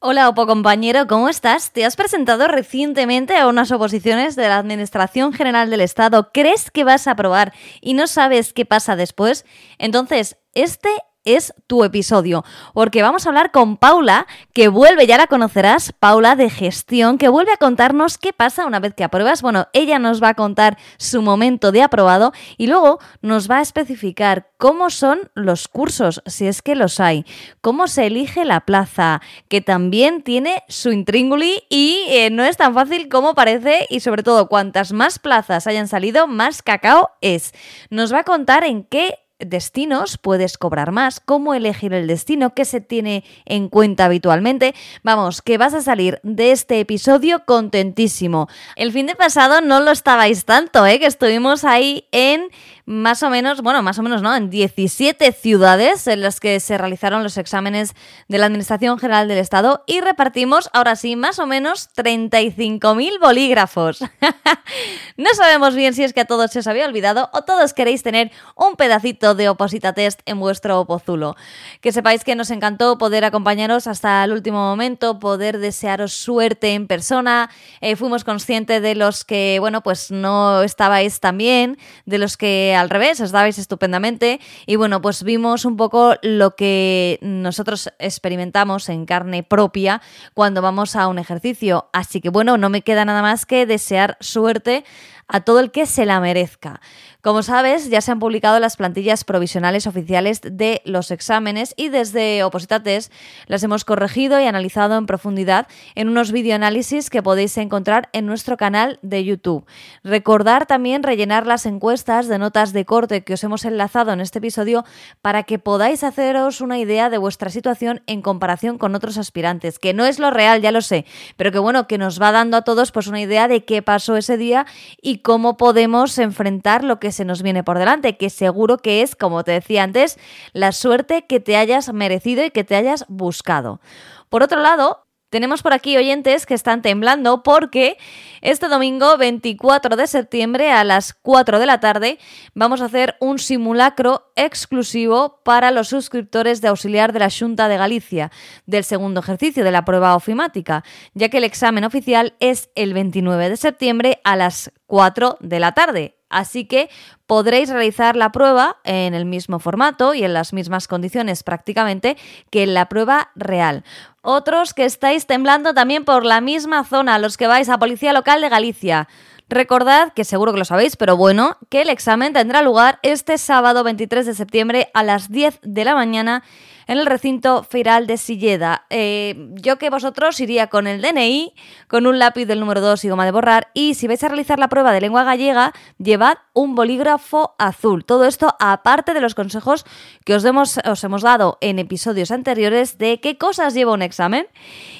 Hola Opo compañero, ¿cómo estás? Te has presentado recientemente a unas oposiciones de la Administración General del Estado. ¿Crees que vas a aprobar y no sabes qué pasa después? Entonces, este es tu episodio, porque vamos a hablar con Paula, que vuelve, ya la conocerás, Paula de gestión, que vuelve a contarnos qué pasa una vez que apruebas. Bueno, ella nos va a contar su momento de aprobado y luego nos va a especificar cómo son los cursos, si es que los hay, cómo se elige la plaza, que también tiene su intrínguli y eh, no es tan fácil como parece y sobre todo cuantas más plazas hayan salido, más cacao es. Nos va a contar en qué destinos puedes cobrar más, cómo elegir el destino, qué se tiene en cuenta habitualmente. Vamos, que vas a salir de este episodio contentísimo. El fin de pasado no lo estabais tanto, ¿eh? que estuvimos ahí en más o menos, bueno, más o menos no, en 17 ciudades en las que se realizaron los exámenes de la Administración General del Estado y repartimos, ahora sí, más o menos 35.000 bolígrafos. no sabemos bien si es que a todos se os había olvidado o todos queréis tener un pedacito de Oposita Test en vuestro Opozulo. Que sepáis que nos encantó poder acompañaros hasta el último momento, poder desearos suerte en persona. Eh, fuimos conscientes de los que, bueno, pues no estabais tan bien, de los que al revés, estabais estupendamente. Y bueno, pues vimos un poco lo que nosotros experimentamos en carne propia cuando vamos a un ejercicio. Así que bueno, no me queda nada más que desear suerte a todo el que se la merezca. Como sabes, ya se han publicado las plantillas provisionales oficiales de los exámenes y desde Opositates las hemos corregido y analizado en profundidad en unos videoanálisis que podéis encontrar en nuestro canal de YouTube. Recordar también rellenar las encuestas de notas de corte que os hemos enlazado en este episodio para que podáis haceros una idea de vuestra situación en comparación con otros aspirantes, que no es lo real, ya lo sé, pero que bueno, que nos va dando a todos pues una idea de qué pasó ese día y cómo podemos enfrentar lo que se nos viene por delante, que seguro que es, como te decía antes, la suerte que te hayas merecido y que te hayas buscado. Por otro lado, tenemos por aquí oyentes que están temblando porque este domingo 24 de septiembre a las 4 de la tarde vamos a hacer un simulacro exclusivo para los suscriptores de auxiliar de la Junta de Galicia del segundo ejercicio de la prueba ofimática, ya que el examen oficial es el 29 de septiembre a las 4 de la tarde. Así que podréis realizar la prueba en el mismo formato y en las mismas condiciones prácticamente que en la prueba real. Otros que estáis temblando también por la misma zona, los que vais a Policía Local de Galicia. Recordad, que seguro que lo sabéis, pero bueno, que el examen tendrá lugar este sábado 23 de septiembre a las 10 de la mañana en el recinto feiral de Silleda. Eh, yo que vosotros iría con el DNI, con un lápiz del número 2 y goma de borrar, y si vais a realizar la prueba de lengua gallega, llevad un bolígrafo azul. Todo esto aparte de los consejos que os os hemos dado en episodios anteriores de qué cosas lleva un examen.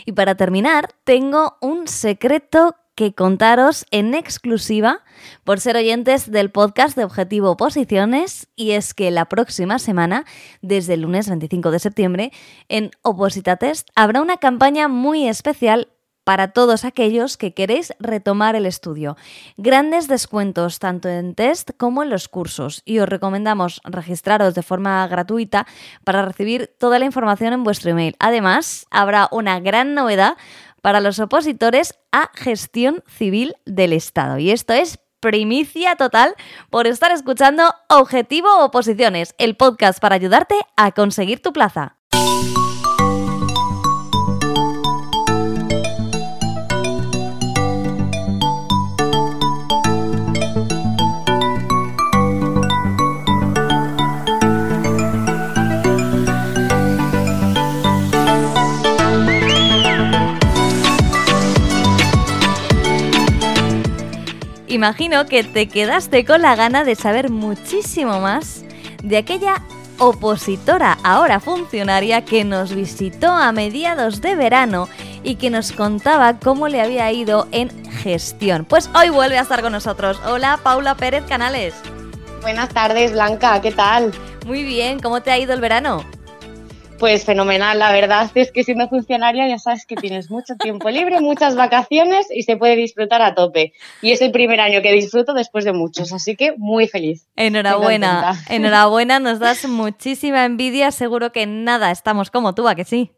Y para terminar, tengo un secreto que contaros en exclusiva por ser oyentes del podcast de Objetivo Oposiciones y es que la próxima semana, desde el lunes 25 de septiembre, en Oposita Test habrá una campaña muy especial para todos aquellos que queréis retomar el estudio. Grandes descuentos tanto en test como en los cursos y os recomendamos registraros de forma gratuita para recibir toda la información en vuestro email. Además, habrá una gran novedad para los opositores a gestión civil del Estado. Y esto es primicia total por estar escuchando Objetivo Oposiciones, el podcast para ayudarte a conseguir tu plaza. Imagino que te quedaste con la gana de saber muchísimo más de aquella opositora, ahora funcionaria, que nos visitó a mediados de verano y que nos contaba cómo le había ido en gestión. Pues hoy vuelve a estar con nosotros. Hola, Paula Pérez Canales. Buenas tardes, Blanca, ¿qué tal? Muy bien, ¿cómo te ha ido el verano? Pues fenomenal, la verdad es que siendo funcionaria ya sabes que tienes mucho tiempo libre, muchas vacaciones y se puede disfrutar a tope. Y es el primer año que disfruto después de muchos, así que muy feliz. Enhorabuena, enhorabuena, nos das muchísima envidia, seguro que nada estamos como tú, ¿a que sí?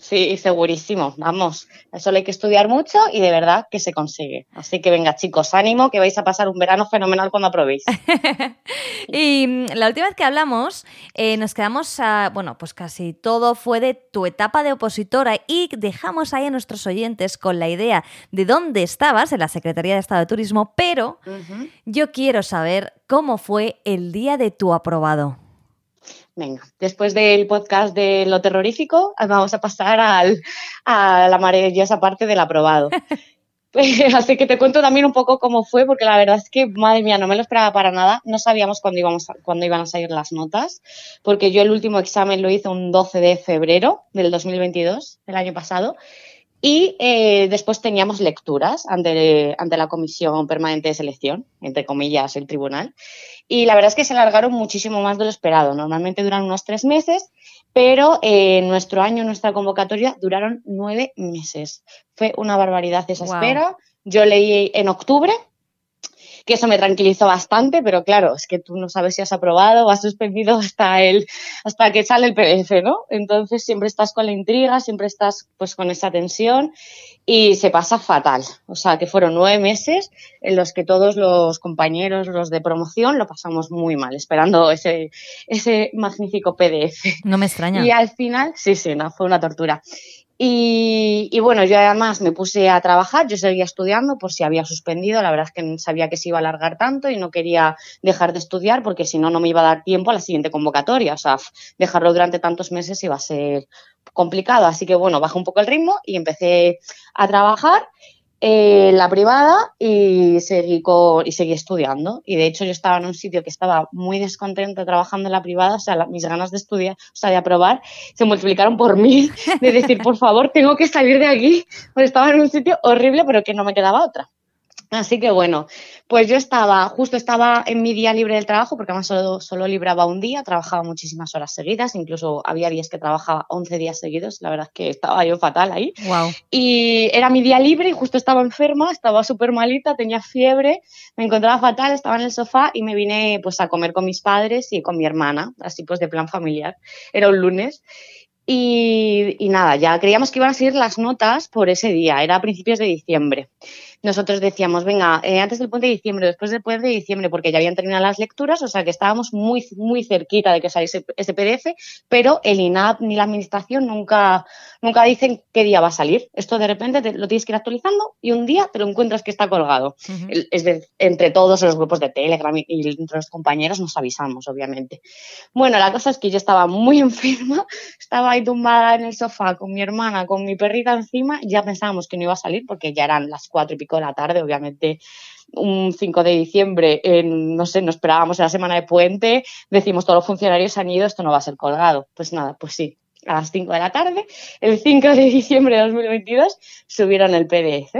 Sí, segurísimo, vamos. Solo hay que estudiar mucho y de verdad que se consigue. Así que venga, chicos, ánimo, que vais a pasar un verano fenomenal cuando aprobéis. y mm, la última vez que hablamos, eh, nos quedamos a, bueno, pues casi todo fue de tu etapa de opositora y dejamos ahí a nuestros oyentes con la idea de dónde estabas en la Secretaría de Estado de Turismo, pero yo quiero saber cómo fue el día de tu aprobado. Venga, después del podcast de lo terrorífico, vamos a pasar al, a la maravillosa parte del aprobado. Así que te cuento también un poco cómo fue, porque la verdad es que, madre mía, no me lo esperaba para nada. No sabíamos cuándo, íbamos cuándo iban a salir las notas, porque yo el último examen lo hice un 12 de febrero del 2022, el año pasado, y eh, después teníamos lecturas ante, ante la Comisión Permanente de Selección, entre comillas, el tribunal. Y la verdad es que se alargaron muchísimo más de lo esperado. Normalmente duran unos tres meses, pero en nuestro año, nuestra convocatoria, duraron nueve meses. Fue una barbaridad esa espera. Yo leí en octubre que eso me tranquilizó bastante, pero claro, es que tú no sabes si has aprobado o has suspendido hasta el, hasta que sale el PDF, ¿no? Entonces siempre estás con la intriga, siempre estás pues con esa tensión y se pasa fatal. O sea, que fueron nueve meses en los que todos los compañeros, los de promoción, lo pasamos muy mal, esperando ese, ese magnífico PDF. No me extraña. Y al final, sí, sí, no, fue una tortura. Y, bueno, yo además me puse a trabajar, yo seguía estudiando por si había suspendido, la verdad es que sabía que se iba a alargar tanto y no quería dejar de estudiar porque si no, no me iba a dar tiempo a la siguiente convocatoria, o sea, dejarlo durante tantos meses iba a ser complicado, así que bueno, bajé un poco el ritmo y empecé a trabajar eh, la privada y seguí, y seguí estudiando. Y de hecho yo estaba en un sitio que estaba muy descontenta trabajando en la privada, o sea, mis ganas de estudiar, o sea, de aprobar, se multiplicaron por mil, de decir, por favor, tengo que salir de aquí, porque estaba en un sitio horrible, pero que no me quedaba otra. Así que bueno, pues yo estaba, justo estaba en mi día libre del trabajo, porque además solo, solo libraba un día, trabajaba muchísimas horas seguidas, incluso había días que trabajaba 11 días seguidos, la verdad es que estaba yo fatal ahí. Wow. Y era mi día libre y justo estaba enferma, estaba súper malita, tenía fiebre, me encontraba fatal, estaba en el sofá y me vine pues a comer con mis padres y con mi hermana, así pues de plan familiar. Era un lunes. Y, y, nada, ya creíamos que iban a seguir las notas por ese día, era a principios de diciembre nosotros decíamos, venga, eh, antes del puente de diciembre, después del puente de diciembre, porque ya habían terminado las lecturas, o sea que estábamos muy, muy cerquita de que saliese ese PDF, pero el INAP ni la administración nunca, nunca dicen qué día va a salir. Esto de repente te, lo tienes que ir actualizando y un día te lo encuentras que está colgado. Es de, entre todos los grupos de Telegram y, y, entre los compañeros nos avisamos, obviamente. Bueno, la cosa es que yo estaba muy enferma, estaba ahí tumbada en el sofá con mi hermana, con mi perrita encima, ya pensábamos que no iba a salir porque ya eran las cuatro y pico de la tarde, obviamente un 5 de diciembre, en, no sé, nos esperábamos en la semana de puente, decimos todos los funcionarios han ido, esto no va a ser colgado. Pues nada, pues sí, a las 5 de la tarde, el 5 de diciembre de 2022, subieron el PDF.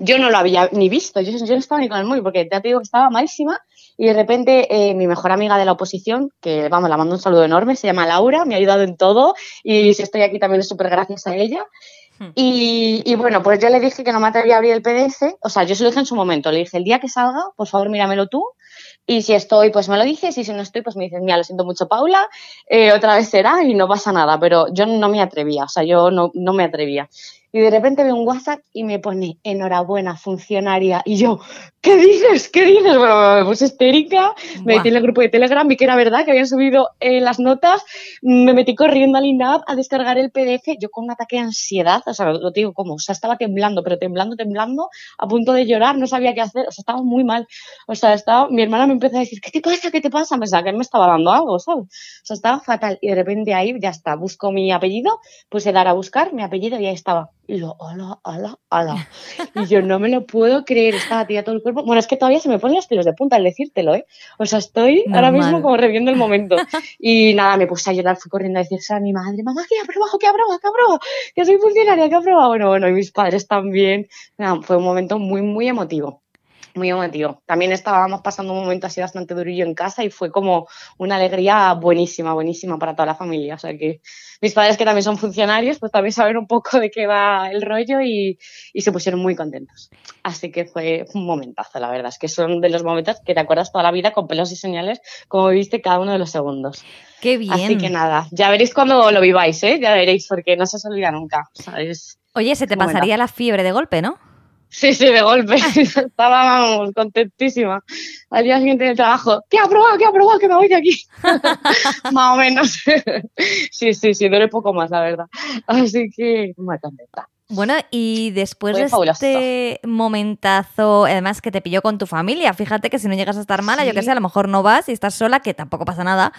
Yo no lo había ni visto, yo, yo no estaba ni con el móvil porque te digo que estaba malísima y de repente eh, mi mejor amiga de la oposición, que vamos, la mando un saludo enorme, se llama Laura, me ha ayudado en todo y si estoy aquí también es súper gracias a ella. Hmm. Y, y, bueno, pues yo le dije que no me atrevía a abrir el PDF, o sea, yo se lo dije en su momento, le dije, el día que salga, por favor, míramelo tú, y si estoy, pues me lo dices, y si no estoy, pues me dices, mira, lo siento mucho, Paula, eh, otra vez será y no pasa nada, pero yo no me atrevía, o sea, yo no, no me atrevía y de repente veo un WhatsApp y me pone enhorabuena, funcionaria. Y yo, ¿qué dices? ¿Qué dices? Bueno, me puse histérica, me metí en el grupo de Telegram, vi que era verdad, que habían subido eh, las notas, me metí corriendo al INAP a descargar el PDF, yo con un ataque de ansiedad, o sea, lo, digo como, o sea, estaba temblando, pero temblando, temblando, a punto de llorar, no sabía qué hacer, o sea, estaba muy mal. O sea, estaba, mi hermana me empezó a decir, ¿qué te pasa? ¿Qué te pasa? Pensaba que me estaba dando algo, ¿sabes? O sea, estaba fatal. Y de repente ahí, ya está, busco mi apellido, puse dar a buscar mi apellido y ahí estaba y lo, hola, hola, hola. Y yo no me lo puedo creer, estaba tía todo el cuerpo. Bueno, es que todavía se me ponen los pelos de punta al decírtelo, ¿eh? O sea, estoy ahora mismo como reviendo el momento. Y nada, me puse a llorar, fui corriendo a decirse a mi madre, mamá, que aprobado, que aprobado, que aprobado, que soy funcionaria, que aprobado. Bueno, bueno, y mis padres también. Nada, fue un momento muy, muy emotivo. Muy emotivo. También estábamos pasando un momento así bastante durillo en casa y fue como una alegría buenísima, buenísima para toda la familia. O sea que mis padres que también son funcionarios, pues también saben un poco de qué va el rollo y, se pusieron muy contentos. Así que fue un momentazo, la verdad. Es que son de los momentos que te acuerdas toda la vida con pelos y señales, como viste cada uno de los segundos. Qué bien. Así que nada, ya veréis cuando lo viváis, ¿eh? Ya veréis, porque no se os olvida nunca. Oye, se te pasaría la fiebre de golpe, ¿no? Sí, sí, de golpe. Estábamos contentísima. Al día siguiente del trabajo, ¿qué ha probado? ¿Qué ha probado? Que me voy de aquí. Más o menos. sí, sí, sí, duele poco más, la verdad. Así que muy contenta. Bueno, y después de este momentazo, además que te pilló con tu familia, fíjate que si no llegas a estar mala, yo que sé, a lo mejor no vas y estás sola, que tampoco pasa nada.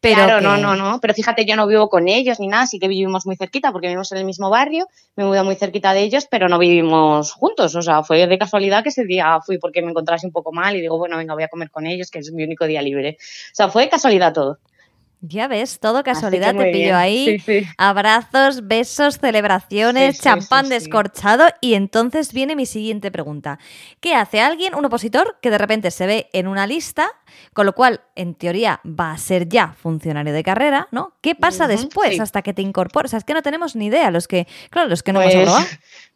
Pero claro, no, no, no. Pero fíjate, yo no vivo con ellos ni nada, sí que vivimos muy cerquita porque vivimos en el mismo barrio, me mudado muy cerquita de ellos, pero no vivimos juntos. O sea, fue de casualidad que ese día fui porque me encontrase un poco mal y digo, bueno, venga, voy a comer con ellos, que es mi único día libre. O sea, fue de casualidad todo. Ya ves, todo casualidad te pillo ahí. Abrazos, besos, celebraciones, champán descorchado. Y entonces viene mi siguiente pregunta. ¿Qué hace alguien, un opositor, que de repente se ve en una lista, con lo cual, en teoría, va a ser ya funcionario de carrera, ¿no? ¿Qué pasa después hasta que te incorporas? es que no tenemos ni idea, los que, claro, los que no hemos hablado.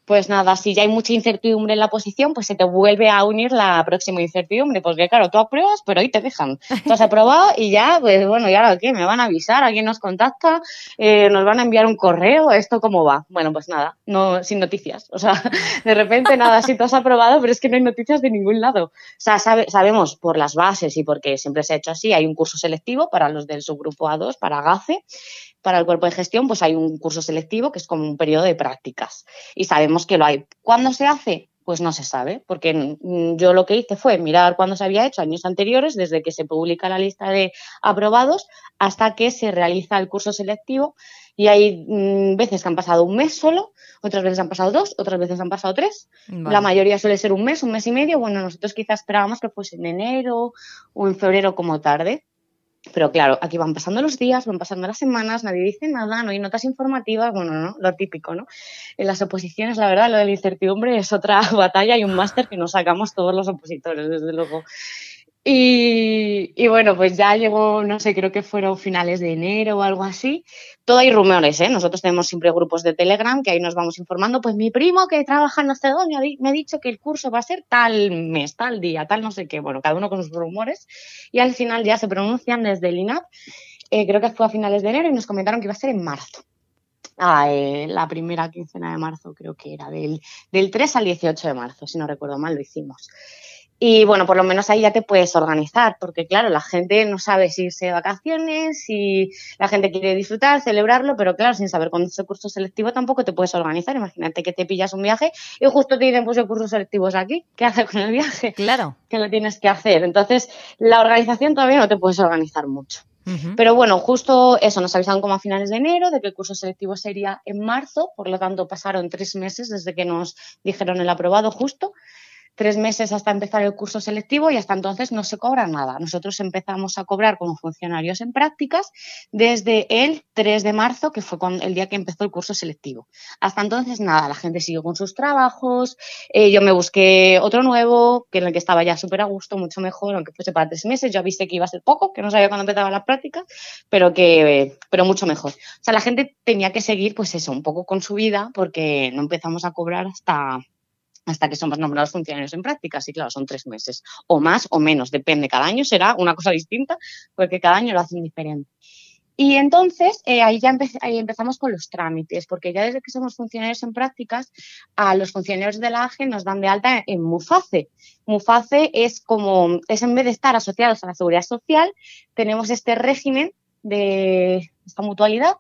Pues, nada, si ya hay mucha incertidumbre en la posición, pues se te vuelve a unir la próxima incertidumbre, porque claro, tú apruebas, pero ahí te dejan. Tú has aprobado y ya, pues bueno, ¿y ahora qué? ¿Me van a avisar? ¿Alguien nos contacta? Eh, ¿Nos van a enviar un correo? ¿Esto cómo va? Bueno, pues nada, no, sin noticias. O sea, de repente nada, si tú has aprobado, pero es que no hay noticias de ningún lado. O sea, sabemos por las bases y porque siempre se ha hecho así, hay un curso selectivo para los del subgrupo A2, para GACE, para el cuerpo de gestión, pues hay un curso selectivo que es como un periodo de prácticas y sabemos que lo hay. ¿Cuándo se hace? Pues no se sabe, porque yo lo que hice fue mirar cuándo se había hecho años anteriores, desde que se publica la lista de aprobados hasta que se realiza el curso selectivo. Y hay veces que han pasado un mes solo, otras veces han pasado dos, otras veces han pasado tres. La mayoría suele ser un mes, un mes y medio. Bueno, nosotros quizás esperábamos que fuese en enero o en febrero como tarde. Pero claro, aquí van pasando los días, van pasando las semanas, nadie dice nada, no hay notas informativas, bueno, no, lo típico, ¿no? En las oposiciones, la verdad, lo de la incertidumbre es otra batalla y un máster que nos sacamos todos los opositores, desde luego. Y, bueno, pues ya llegó, no sé, creo que fueron finales de enero o algo así. Todo hay rumores, ¿eh? Nosotros tenemos siempre grupos de Telegram que ahí nos vamos informando. Pues mi primo que trabaja en Macedonia me ha dicho que el curso va a ser tal mes, tal día, tal no sé qué. Bueno, cada uno con sus rumores. Y al final ya se pronuncian desde el INAP. Eh, creo que fue a finales de enero y nos comentaron que iba a ser en marzo. Ah, eh, la primera quincena de marzo creo que era, del, del 3 al 18 de marzo, si no recuerdo mal, lo hicimos. Y bueno, por lo menos ahí ya te puedes organizar, porque claro, la gente no sabe si irse de vacaciones, si la gente quiere disfrutar, celebrarlo, pero claro, sin saber cuándo es el curso selectivo tampoco te puedes organizar. Imagínate que te pillas un viaje y justo te dicen, pues el curso selectivo es aquí, ¿qué haces con el viaje? Claro. Que lo tienes que hacer. Entonces, la organización todavía no te puedes organizar mucho. Pero bueno, justo eso, nos avisaron como a finales de enero de que el curso selectivo sería en marzo, por lo tanto pasaron tres meses desde que nos dijeron el aprobado justo tres meses hasta empezar el curso selectivo y hasta entonces no se cobra nada. Nosotros empezamos a cobrar como funcionarios en prácticas desde el 3 de marzo, que fue el día que empezó el curso selectivo. Hasta entonces nada, la gente siguió con sus trabajos, eh, yo me busqué otro nuevo, que en el que estaba ya súper a gusto, mucho mejor, aunque fuese para tres meses, yo avisé que iba a ser poco, que no sabía cuándo empezaba las prácticas, pero que pero mucho mejor. O sea, la gente tenía que seguir pues eso, un poco con su vida, porque no empezamos a cobrar hasta hasta que somos nombrados funcionarios en prácticas. Y claro, son tres meses, o más o menos, depende. Cada año será una cosa distinta, porque cada año lo hacen diferente. Y entonces eh, ahí ya empezamos con los trámites, porque ya desde que somos funcionarios en prácticas, a los funcionarios de la AGE nos dan de alta en MUFACE. MUFACE es como, es en vez de estar asociados a la seguridad social, tenemos este régimen de esta mutualidad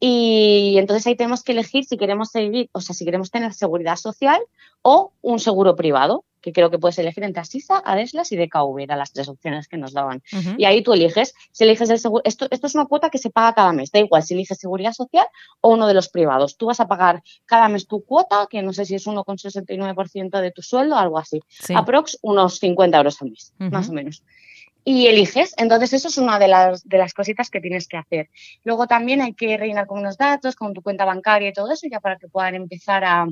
y entonces ahí tenemos que elegir si queremos seguir, o sea, si queremos tener seguridad social o un seguro privado, que creo que puedes elegir entre Asisa, Adeslas y DKV, eran las tres opciones que nos daban. Y ahí tú eliges, si eliges el seguro, esto, esto es una cuota que se paga cada mes, da igual si eliges seguridad social o uno de los privados. Tú vas a pagar cada mes tu cuota, que no sé si es 1,69% de tu sueldo, algo así. Aprox unos 50 euros al mes, más o menos y eliges. Entonces, eso es una de las, de las cositas que tienes que hacer. Luego también hay que rellenar con unos datos, con tu cuenta bancaria y todo eso, ya para que puedan empezar a,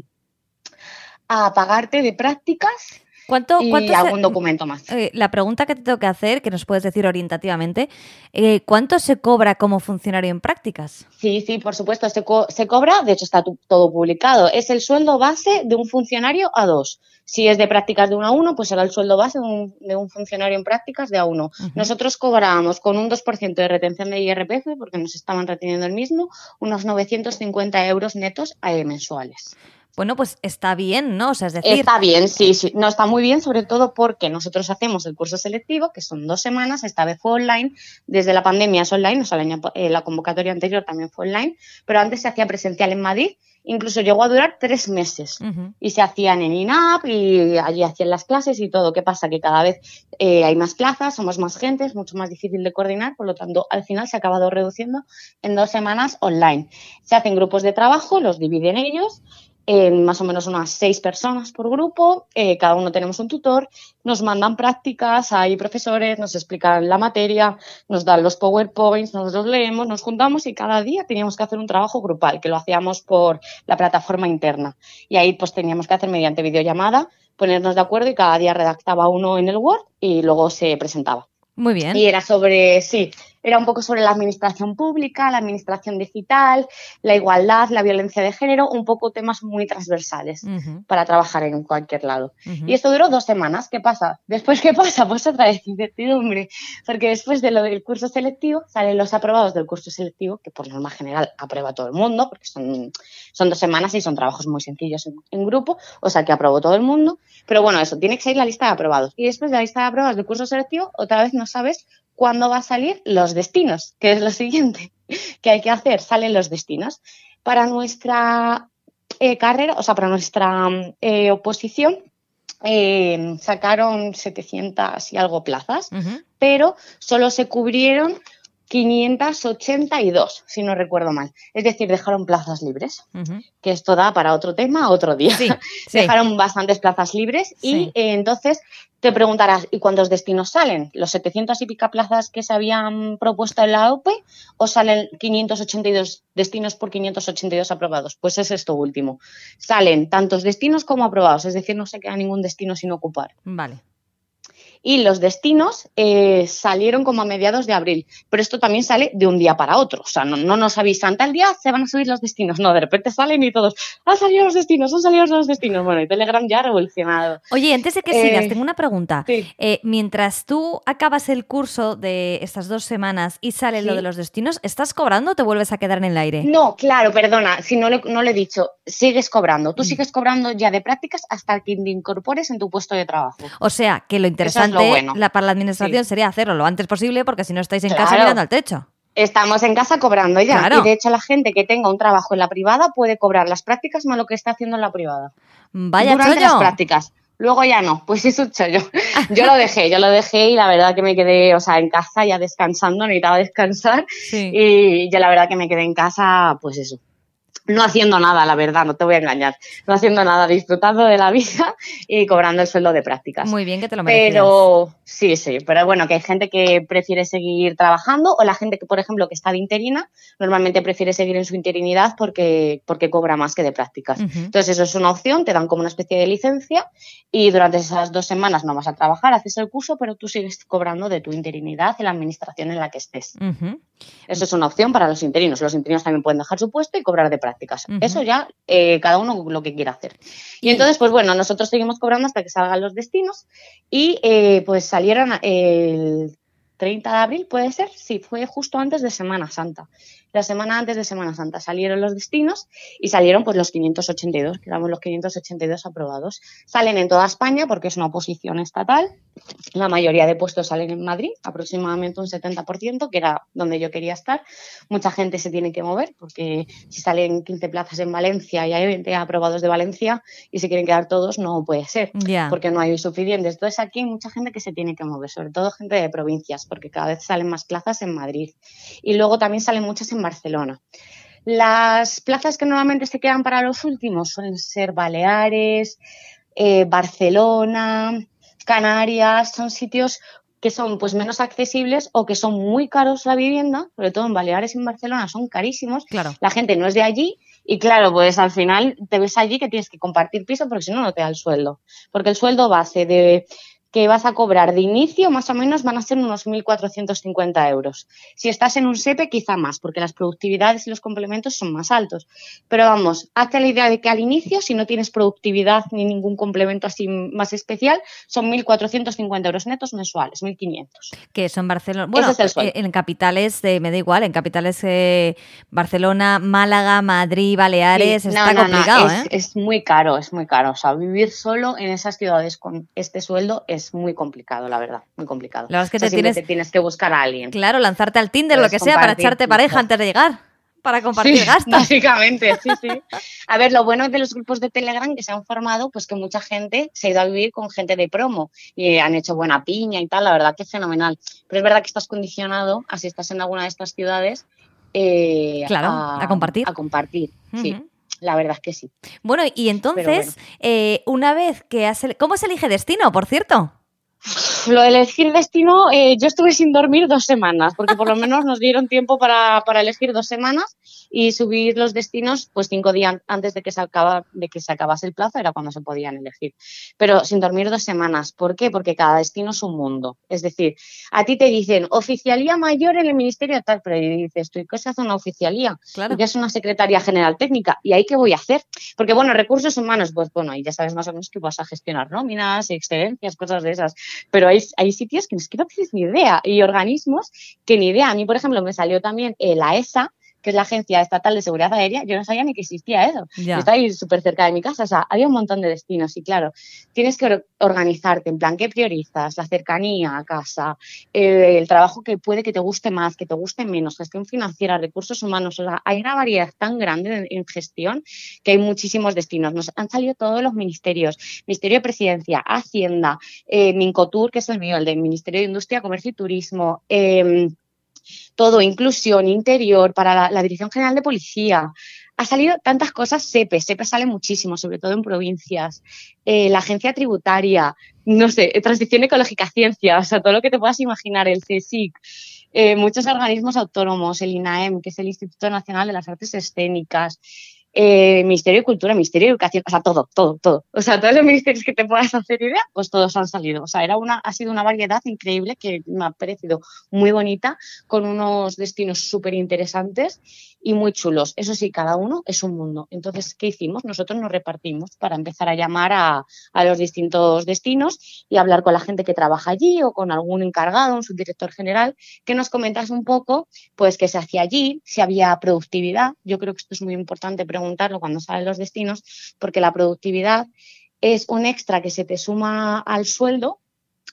a pagarte de prácticas. ¿Cuánto, y se- algún documento más. Eh, la pregunta que te tengo que hacer, que nos puedes decir orientativamente, eh, ¿cuánto se cobra como funcionario en prácticas? Sí, sí, por supuesto, se, co- se cobra, de hecho está todo publicado, es el sueldo base de un funcionario a dos. Si es de prácticas de uno a uno, pues será el sueldo base de un, de un funcionario en prácticas de a uno. Ujú. Nosotros cobrábamos con un 2% de retención de IRPF, porque nos estaban reteniendo el mismo, unos 950 euros netos eh, mensuales. Bueno, pues está bien, ¿no? O sea, es decir, Está bien, sí, sí. No está muy bien, sobre todo porque nosotros hacemos el curso selectivo, que son dos semanas, esta vez fue online, desde la pandemia es online, o sea, eh, la convocatoria anterior también fue online, pero antes se hacía presencial en Madrid, incluso llegó a durar tres meses. Y se hacían en INAP y allí hacían las clases y todo. ¿Qué pasa? Que cada vez eh, hay más plazas, somos más gente, es mucho más difícil de coordinar, por lo tanto, al final se ha acabado reduciendo en dos semanas online. Se hacen grupos de trabajo, los dividen ellos en más o menos unas seis personas por grupo, eh, cada uno tenemos un tutor, nos mandan prácticas, hay profesores, nos explican la materia, nos dan los PowerPoints, nos los leemos, nos juntamos y cada día teníamos que hacer un trabajo grupal, que lo hacíamos por la plataforma interna. Y ahí pues teníamos que hacer mediante videollamada, ponernos de acuerdo y cada día redactaba uno en el Word y luego se presentaba. muy bien. Y era sobre, sí, era un poco sobre la administración pública, la administración digital, la igualdad, la violencia de género, un poco temas muy transversales para trabajar en cualquier lado. ujú. Y esto duró dos semanas. ¿Qué pasa? Después, ¿qué pasa? Pues otra vez incertidumbre. Porque después de lo del curso selectivo, salen los aprobados del curso selectivo, que por norma general aprueba todo el mundo, porque son, son dos semanas y son trabajos muy sencillos en, en grupo, o sea que aprobó todo el mundo. Pero bueno, eso, tiene que salir la lista de aprobados. Y después de la lista de aprobados del curso selectivo, otra vez no sabes cuándo va a salir los destinos, que es lo siguiente que hay que hacer. Salen los destinos. Para nuestra eh, carrera, o sea, para nuestra eh, oposición, eh, sacaron 700 y algo plazas, pero solo se cubrieron 582, si no recuerdo mal. Es decir, dejaron plazas libres, que esto da para otro tema, otro día. Sí, sí. Dejaron bastantes plazas libres y eh, entonces te preguntarás, ¿y cuántos destinos salen? ¿Los 700 y pica plazas que se habían propuesto en la OPE o salen 582 destinos por 582 aprobados? Pues es esto último. Salen tantos destinos como aprobados, es decir, no se queda ningún destino sin ocupar. Vale. Y los destinos eh, salieron como a mediados de abril, pero esto también sale de un día para otro. O sea, no, no nos avisan tal día se van a subir los destinos. No, de repente salen y todos, han salido los destinos, han salido los destinos. Bueno, y Telegram ya ha revolucionado. Oye, antes de que Eh, sigas, tengo una pregunta. sí. Eh, mientras tú acabas el curso de estas dos semanas y sale lo de los destinos, ¿estás cobrando o te vuelves a quedar en el aire? No, claro, perdona, si no, le- no le he dicho, sigues cobrando. Tú Mm. sigues cobrando ya de prácticas hasta que te incorpores en tu puesto de trabajo. O sea, que lo interesante bueno. la, para la administración sería hacerlo lo antes posible porque si no estáis en casa mirando al techo. Estamos en casa cobrando ya. Claro. Y de hecho, la gente que tenga un trabajo en la privada puede cobrar las prácticas más lo que está haciendo en la privada. Vaya durante las chollo. prácticas. Luego ya no, pues es un chollo. Yo lo dejé, yo lo dejé y la verdad que me quedé, o sea, en casa ya descansando, necesitaba descansar Sí. y yo la verdad que me quedé en casa, pues eso. No haciendo nada, la verdad, no te voy a engañar. No haciendo nada, disfrutando de la vida y cobrando el sueldo de prácticas. Muy bien que te lo merecías. Pero sí, sí, pero bueno, que hay gente que prefiere seguir trabajando o la gente que, por ejemplo, que está de interina, normalmente prefiere seguir en su interinidad porque, porque cobra más que de prácticas. Entonces eso es una opción, te dan como una especie de licencia y durante esas dos semanas no vas a trabajar, haces el curso, pero tú sigues cobrando de tu interinidad en la administración en la que estés. Eso es una opción para los interinos. Los interinos también pueden dejar su puesto y cobrar de prácticas. Eso ya eh, cada uno lo que quiera hacer. Y, Y- entonces, pues bueno, nosotros seguimos cobrando hasta que salgan los destinos y eh, pues salieron el 30 de abril, puede ser, sí, fue justo antes de Semana Santa. La semana antes de Semana Santa salieron los destinos y salieron pues los 582, que éramos los 582 aprobados. Salen en toda España porque es una oposición estatal. La mayoría de puestos salen en Madrid, aproximadamente un 70%, que era donde yo quería estar. Mucha gente se tiene que mover porque si salen 15 plazas en Valencia y hay 20 aprobados de Valencia y se quieren quedar todos, no puede ser porque no hay suficientes. Entonces aquí hay mucha gente que se tiene que mover, sobre todo gente de provincias, porque cada vez salen más plazas en Madrid. Y luego también salen muchas en Barcelona. Las plazas que normalmente se quedan para los últimos suelen ser Baleares, eh, Barcelona, Canarias, son sitios que son pues menos accesibles o que son muy caros la vivienda, sobre todo en Baleares y en Barcelona son carísimos Claro. la gente no es de allí Y claro, pues al final te ves allí que tienes que compartir piso porque si no, no te da el sueldo. Porque el sueldo base de que vas a cobrar de inicio más o menos van a ser unos 1.450 euros. Si estás en un SEPE, quizá más, porque las productividades y los complementos son más altos. Pero vamos, hazte la idea de que al inicio, si no tienes productividad ni ningún complemento así más especial, son 1.450 euros netos mensuales, 1.500. Que son Barcelona. Bueno, eh, en capitales, me da igual, en capitales eh, Barcelona, Málaga, Madrid, Baleares, está complicado. es, ¿eh? es muy caro, es muy caro. O sea, vivir solo en esas ciudades con este sueldo es muy complicado, la verdad, muy complicado. La verdad es que te, tienes... tienes que buscar a alguien. Claro, lanzarte al Tinder, lo que sea, para echarte pareja antes de llegar para compartir gastos. Básicamente, sí, sí. A ver, lo bueno de los grupos de Telegram que se han formado, pues que mucha gente se ha ido a vivir con gente de promo y han hecho buena piña y tal, la verdad que es fenomenal. Pero es verdad que estás condicionado, así estás en alguna de estas ciudades, eh, claro, a, compartir. A compartir, sí. La verdad es que sí. Bueno, y entonces, eh, una vez que has... ¿Cómo se elige destino, por cierto? Lo de elegir destino, eh, yo estuve sin dormir dos semanas, porque por lo menos nos dieron tiempo para, para, elegir dos semanas y subir los destinos, pues cinco días antes de que, se acaba, de que se acabase el plazo, era cuando se podían elegir. Pero sin dormir dos semanas. ¿Por qué? Porque cada destino es un mundo. Es decir, a ti te dicen oficialía mayor en el ministerio tal, pero dices, ¿tú qué se hace una oficialía? Claro. es una secretaria general técnica. ¿Y ahí qué voy a hacer? Porque, bueno, recursos humanos, pues bueno, ahí ya sabes más o menos que vas a gestionar nóminas, excedencias, cosas de esas. Pero hay, hay sitios que, es que no tienes ni idea y organismos que ni idea. A mí, por ejemplo, me salió también la ESA, que es la Agencia Estatal de Seguridad Aérea, yo no sabía ni que existía eso. Está ahí súper cerca de mi casa, o sea, había un montón de destinos y claro, tienes que organizarte en plan, ¿qué priorizas? La cercanía a casa, eh, el trabajo que puede que te guste más, que te guste menos, gestión financiera, recursos humanos, o sea, hay una variedad tan grande en, gestión que hay muchísimos destinos. Nos han salido todos los ministerios, Ministerio de Presidencia, Hacienda, eh, Mincotur, que es el mío, el del Ministerio de Industria, Comercio y Turismo, eh, todo, inclusión, interior, para la, Dirección General de Policía. Ha salido tantas cosas, SEPE, SEPE sale muchísimo, sobre todo en provincias, eh, la agencia tributaria, no sé, transición ecológica, ciencia, o sea, todo lo que te puedas imaginar, el CSIC, eh, muchos organismos autónomos, el INAEM, que es el Instituto Nacional de las Artes Escénicas, eh, Ministerio de Cultura, Ministerio de Educación, o sea, todo, todo, todo. O sea, todos los ministerios que te puedas hacer idea, pues todos han salido. O sea, era una, ha sido una variedad increíble que me ha parecido muy bonita, con unos destinos súper interesantes y muy chulos. Eso sí, cada uno es un mundo. Entonces, ¿qué hicimos? Nosotros nos repartimos para empezar a llamar a, a los distintos destinos y hablar con la gente que trabaja allí o con algún encargado, un subdirector general, que nos comentas un poco, pues, qué se hacía allí, si había productividad. Yo creo que esto es muy importante preguntar preguntarlo cuando salen los destinos, porque la productividad es un extra que se te suma al sueldo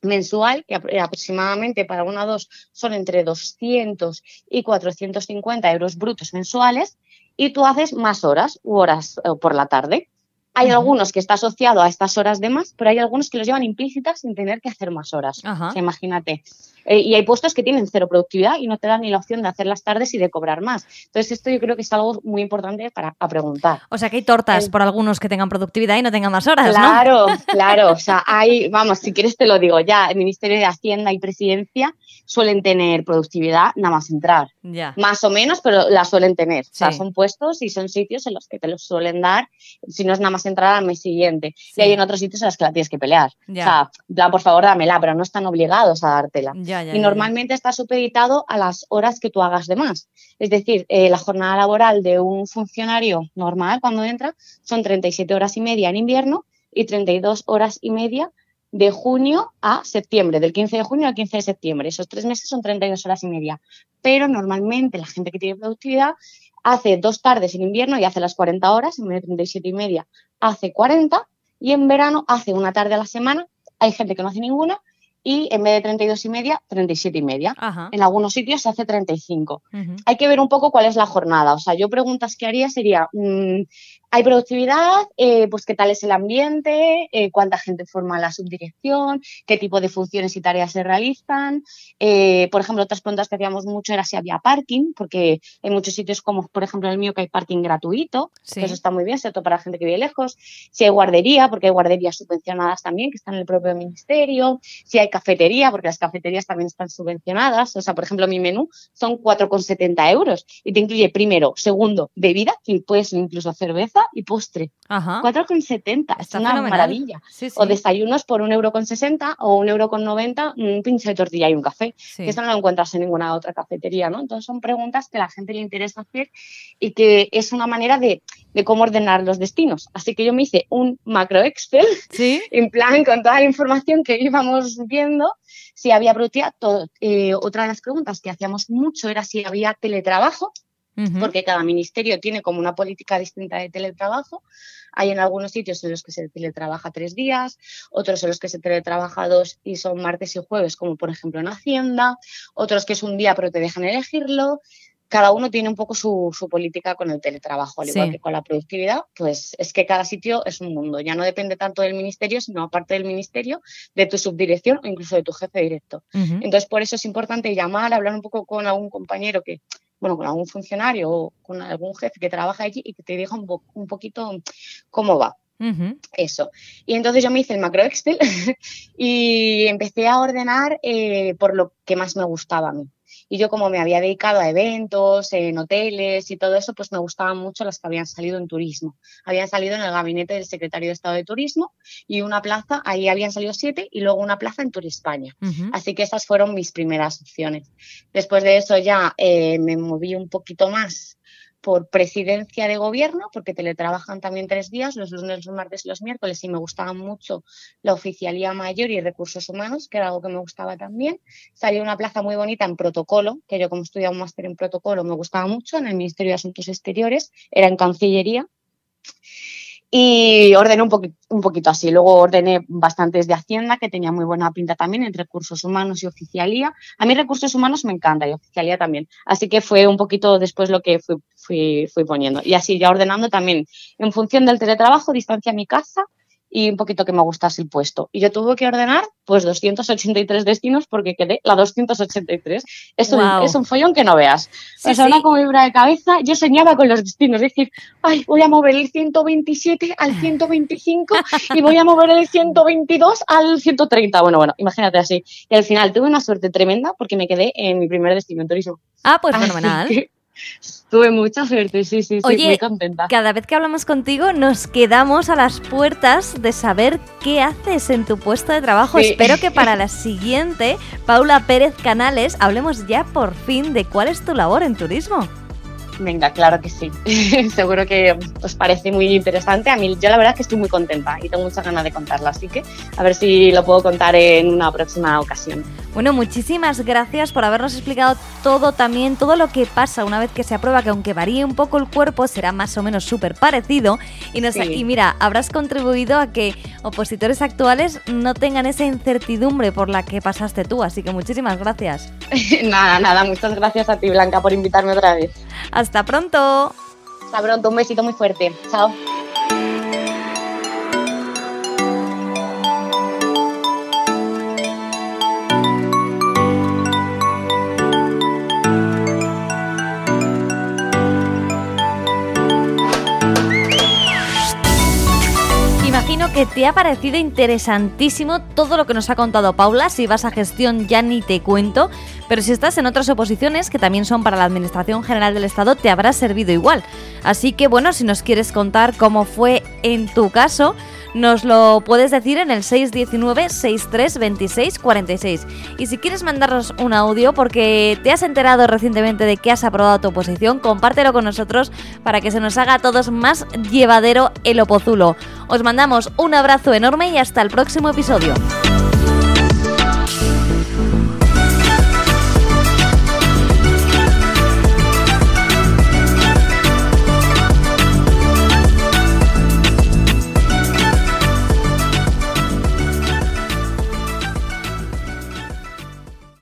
mensual, que aproximadamente para una o dos son entre 200 y 450 euros brutos mensuales, y tú haces más horas u horas eh, por la tarde. Hay algunos que está asociado a estas horas de más, pero hay algunos que los llevan implícitas sin tener que hacer más horas. imagínate. Eh, y hay puestos que tienen cero productividad y no te dan ni la opción de hacer las tardes y de cobrar más. Entonces, esto yo creo que es algo muy importante para preguntar. O sea, que hay tortas por algunos que tengan productividad y no tengan más horas, claro, ¿no? Claro, claro. O sea, hay, vamos, si quieres te lo digo ya, el Ministerio de Hacienda y Presidencia suelen tener productividad nada más entrar. Ya. Más o menos, pero la suelen tener. O sea, son puestos y son sitios en los que te los suelen dar, si no es nada más entrar al mes siguiente. Y hay en otros sitios en los que la tienes que pelear. O sea, por favor, dámela, pero no están obligados a dártela y normalmente está supeditado a las horas que tú hagas de más. Es decir, eh, la jornada laboral de un funcionario normal cuando entra son 37 horas y media en invierno y 32 horas y media de junio a septiembre, del 15 de junio al 15 de septiembre. Esos tres meses son 32 horas y media. Pero normalmente la gente que tiene productividad hace dos tardes en invierno y hace las 40 horas, en vez de 37 y media hace 40 y en verano hace una tarde a la semana. Hay gente que no hace ninguna y en vez de 32 y media, 37 y media. En algunos sitios se hace 35. Hay que ver un poco cuál es la jornada. O sea, yo preguntas que haría sería, mm, hay productividad, eh, pues qué tal es el ambiente, eh, cuánta gente forma la subdirección, qué tipo de funciones y tareas se realizan. Eh, por ejemplo, otras preguntas que hacíamos mucho era si había parking, porque hay muchos sitios como, por ejemplo, el mío que hay parking gratuito, que eso está muy bien, sobre todo para gente que vive lejos. Si hay guardería, porque hay guarderías subvencionadas también, que están en el propio ministerio. Si hay cafetería, porque las cafeterías también están subvencionadas. O sea, por ejemplo, mi menú son 4,70 euros y te incluye primero, segundo, bebida, que puedes incluso cerveza y postre. Ajá. 4,70, es una maravilla. O desayunos por un euro con 60 o un euro con 90, un pinche de tortilla y un café. Que eso no lo encuentras en ninguna otra cafetería, ¿no? Entonces son preguntas que a la gente le interesa hacer y que es una manera de, cómo ordenar los destinos. Así que yo me hice un macro Excel, en plan con toda la información que íbamos viendo, si había productividad. Eh, otra de las preguntas que hacíamos mucho era si había teletrabajo porque cada ministerio tiene como una política distinta de teletrabajo. Hay en algunos sitios en los que se teletrabaja tres días, otros en los que se teletrabaja dos y son martes y jueves, como por ejemplo en Hacienda, otros que es un día pero te dejan elegirlo. Cada uno tiene un poco su, política con el teletrabajo, al igual que con la productividad, pues es que cada sitio es un mundo. Ya no depende tanto del ministerio, sino aparte del ministerio, de tu subdirección o incluso de tu jefe directo. Entonces, por eso es importante llamar, hablar un poco con algún compañero que bueno, con algún funcionario o con algún jefe que trabaja allí y que te diga un, poquito cómo va. Eso. Y entonces yo me hice el macro Excel y empecé a ordenar eh, por lo que más me gustaba a mí. Y yo como me había dedicado a eventos, en hoteles y todo eso, pues me gustaban mucho las que habían salido en turismo. Habían salido en el gabinete del secretario de Estado de Turismo y una plaza, ahí habían salido siete y luego una plaza en Turispaña. Así que esas fueron mis primeras opciones. Después de eso ya eh, me moví un poquito más por presidencia de gobierno, porque teletrabajan también tres días, los lunes, los martes y los miércoles, y me gustaba mucho la oficialía mayor y recursos humanos, que era algo que me gustaba también. Salió una plaza muy bonita en protocolo, que yo como estudiaba un máster en protocolo me gustaba mucho, en el Ministerio de Asuntos Exteriores, era en Cancillería y ordené un, un poquito así. Luego ordené bastantes de Hacienda, que tenía muy buena pinta también, entre recursos humanos y oficialía. A mí recursos humanos me encanta y oficialía también. Así que fue un poquito después lo que fui, fui, fui poniendo. Y así ya ordenando también en función del teletrabajo, distancia a mi casa y un poquito que me gustase el puesto. Y yo tuve que ordenar pues 283 destinos porque quedé la 283. Es, un, es un follón que no veas. Sí, o sea, una como vibra de cabeza, yo soñaba con los destinos, es decir, ay, voy a mover el 127 al 125 y voy a mover el 122 al 130. Bueno, bueno, imagínate así. Y al final tuve una suerte tremenda porque me quedé en mi primer destino en turismo. Ah, pues fenomenal. Tuve mucha suerte, sí, sí, sí, muy contenta. Cada vez que hablamos contigo nos quedamos a las puertas de saber qué haces en tu puesto de trabajo. Espero que para la siguiente, Paula Pérez Canales, hablemos ya por fin de cuál es tu labor en turismo. Venga, claro que sí. Seguro que os parece muy interesante. A mí, yo la verdad es que estoy muy contenta y tengo muchas ganas de contarla, así que a ver si lo puedo contar en una próxima ocasión. Bueno, muchísimas gracias por habernos explicado todo también, todo lo que pasa una vez que se aprueba, que aunque varíe un poco el cuerpo, será más o menos súper parecido. Y, nos, y mira, habrás contribuido a que opositores actuales no tengan esa incertidumbre por la que pasaste tú, así que muchísimas gracias. nada, nada, muchas gracias a ti, Blanca, por invitarme otra vez. Hasta pronto. Hasta pronto, un besito muy fuerte. Chao. Que te ha parecido interesantísimo todo lo que nos ha contado Paula. Si vas a gestión ya ni te cuento, pero si estás en otras oposiciones que también son para la Administración General del Estado, te habrá servido igual. Así que bueno, si nos quieres contar cómo fue en tu caso, nos lo puedes decir en el 619 6326 46. Y si quieres mandarnos un audio porque te has enterado recientemente de que has aprobado tu oposición, compártelo con nosotros para que se nos haga a todos más llevadero el opozulo. Os mandamos un abrazo enorme y hasta el próximo episodio.